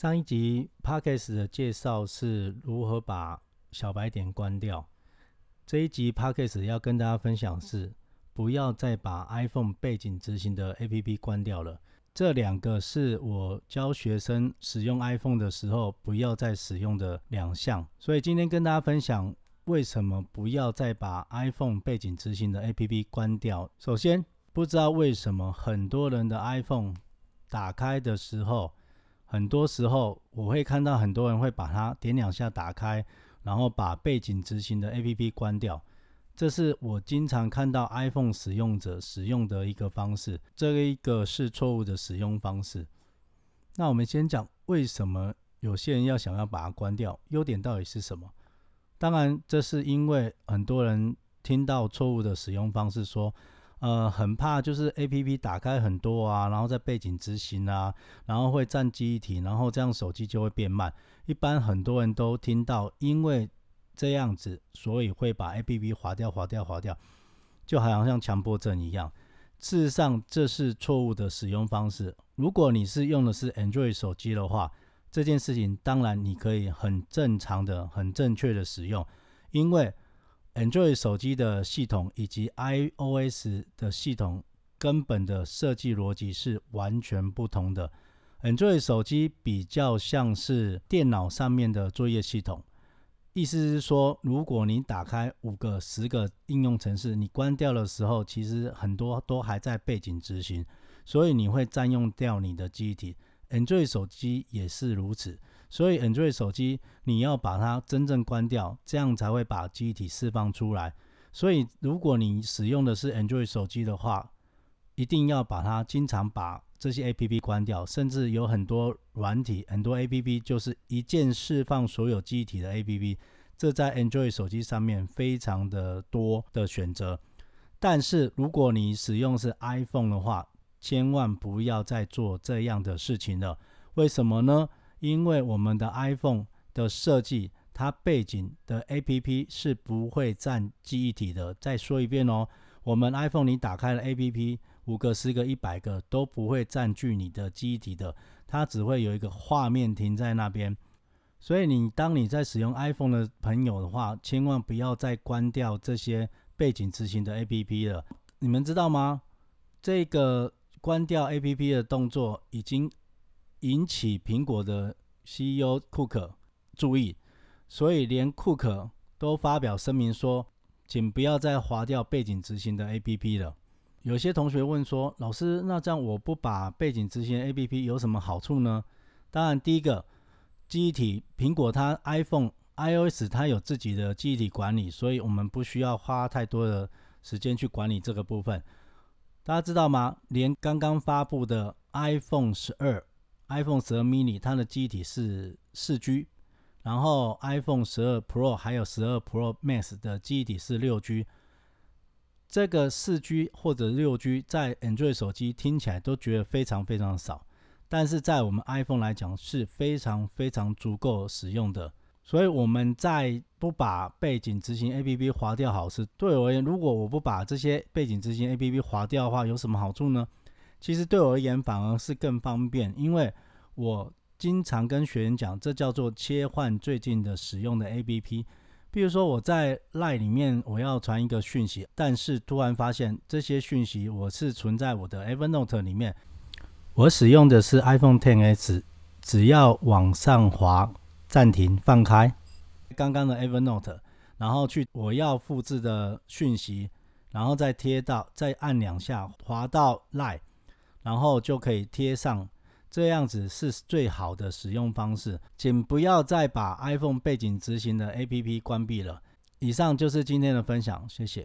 上一集 Podcast 的介绍是如何把小白点关掉。这一集 Podcast 要跟大家分享是不要再把 iPhone 背景执行的 APP 关掉了。这两个是我教学生使用 iPhone 的时候不要再使用的两项，所以今天跟大家分享为什么不要再把 iPhone 背景执行的 APP 关掉。首先，不知道为什么很多人的 iPhone 打开的时候，很多时候我会看到很多人会把它点两下打开，然后把背景执行的 APP 关掉。这是我经常看到 iPhone 使用者使用的一个方式，这一个是错误的使用方式。那我们先讲为什么有些人要想要把它关掉，优点到底是什么？当然，这是因为很多人听到错误的使用方式，说，呃，很怕就是 APP 打开很多啊，然后在背景执行啊，然后会占记忆体，然后这样手机就会变慢。一般很多人都听到，因为这样子，所以会把 APP 划掉、划掉、划掉，就好像像强迫症一样。事实上，这是错误的使用方式。如果你是用的是 Android 手机的话，这件事情当然你可以很正常的、很正确的使用，因为 Android 手机的系统以及 iOS 的系统根本的设计逻辑是完全不同的。Android 手机比较像是电脑上面的作业系统。意思是说，如果你打开五个、十个应用程式，你关掉的时候，其实很多都还在背景执行，所以你会占用掉你的记忆体。Android 手机也是如此，所以 Android 手机你要把它真正关掉，这样才会把记忆体释放出来。所以，如果你使用的是 Android 手机的话，一定要把它经常把这些 APP 关掉，甚至有很多软体、很多 APP 就是一键释放所有记忆体的 APP，这在 Android 手机上面非常的多的选择。但是如果你使用是 iPhone 的话，千万不要再做这样的事情了。为什么呢？因为我们的 iPhone 的设计，它背景的 APP 是不会占记忆体的。再说一遍哦，我们 iPhone 你打开了 APP。五个、十个、一百个都不会占据你的记忆体的，它只会有一个画面停在那边。所以你当你在使用 iPhone 的朋友的话，千万不要再关掉这些背景执行的 APP 了。你们知道吗？这个关掉 APP 的动作已经引起苹果的 CEO 库克注意，所以连库克都发表声明说，请不要再划掉背景执行的 APP 了。有些同学问说：“老师，那这样我不把背景执行 APP 有什么好处呢？”当然，第一个，记忆体，苹果它 iPhone、iOS 它有自己的记忆体管理，所以我们不需要花太多的时间去管理这个部分。大家知道吗？连刚刚发布的 iPhone 十二、iPhone 十二 mini，它的机体是四 G，然后 iPhone 十二 Pro 还有十二 Pro Max 的机体是六 G。这个四 G 或者六 G 在 Android 手机听起来都觉得非常非常少，但是在我们 iPhone 来讲是非常非常足够使用的。所以我们在不把背景执行 APP 划掉好是。对我而言，如果我不把这些背景执行 APP 划掉的话，有什么好处呢？其实对我而言反而是更方便，因为我经常跟学员讲，这叫做切换最近的使用的 APP。比如说我在 LINE 里面我要传一个讯息，但是突然发现这些讯息我是存在我的 Evernote 里面。我使用的是 iPhone XS，只要往上滑暂停放开刚刚的 Evernote，然后去我要复制的讯息，然后再贴到，再按两下滑到 LINE，然后就可以贴上。这样子是最好的使用方式，请不要再把 iPhone 背景执行的 APP 关闭了。以上就是今天的分享，谢谢。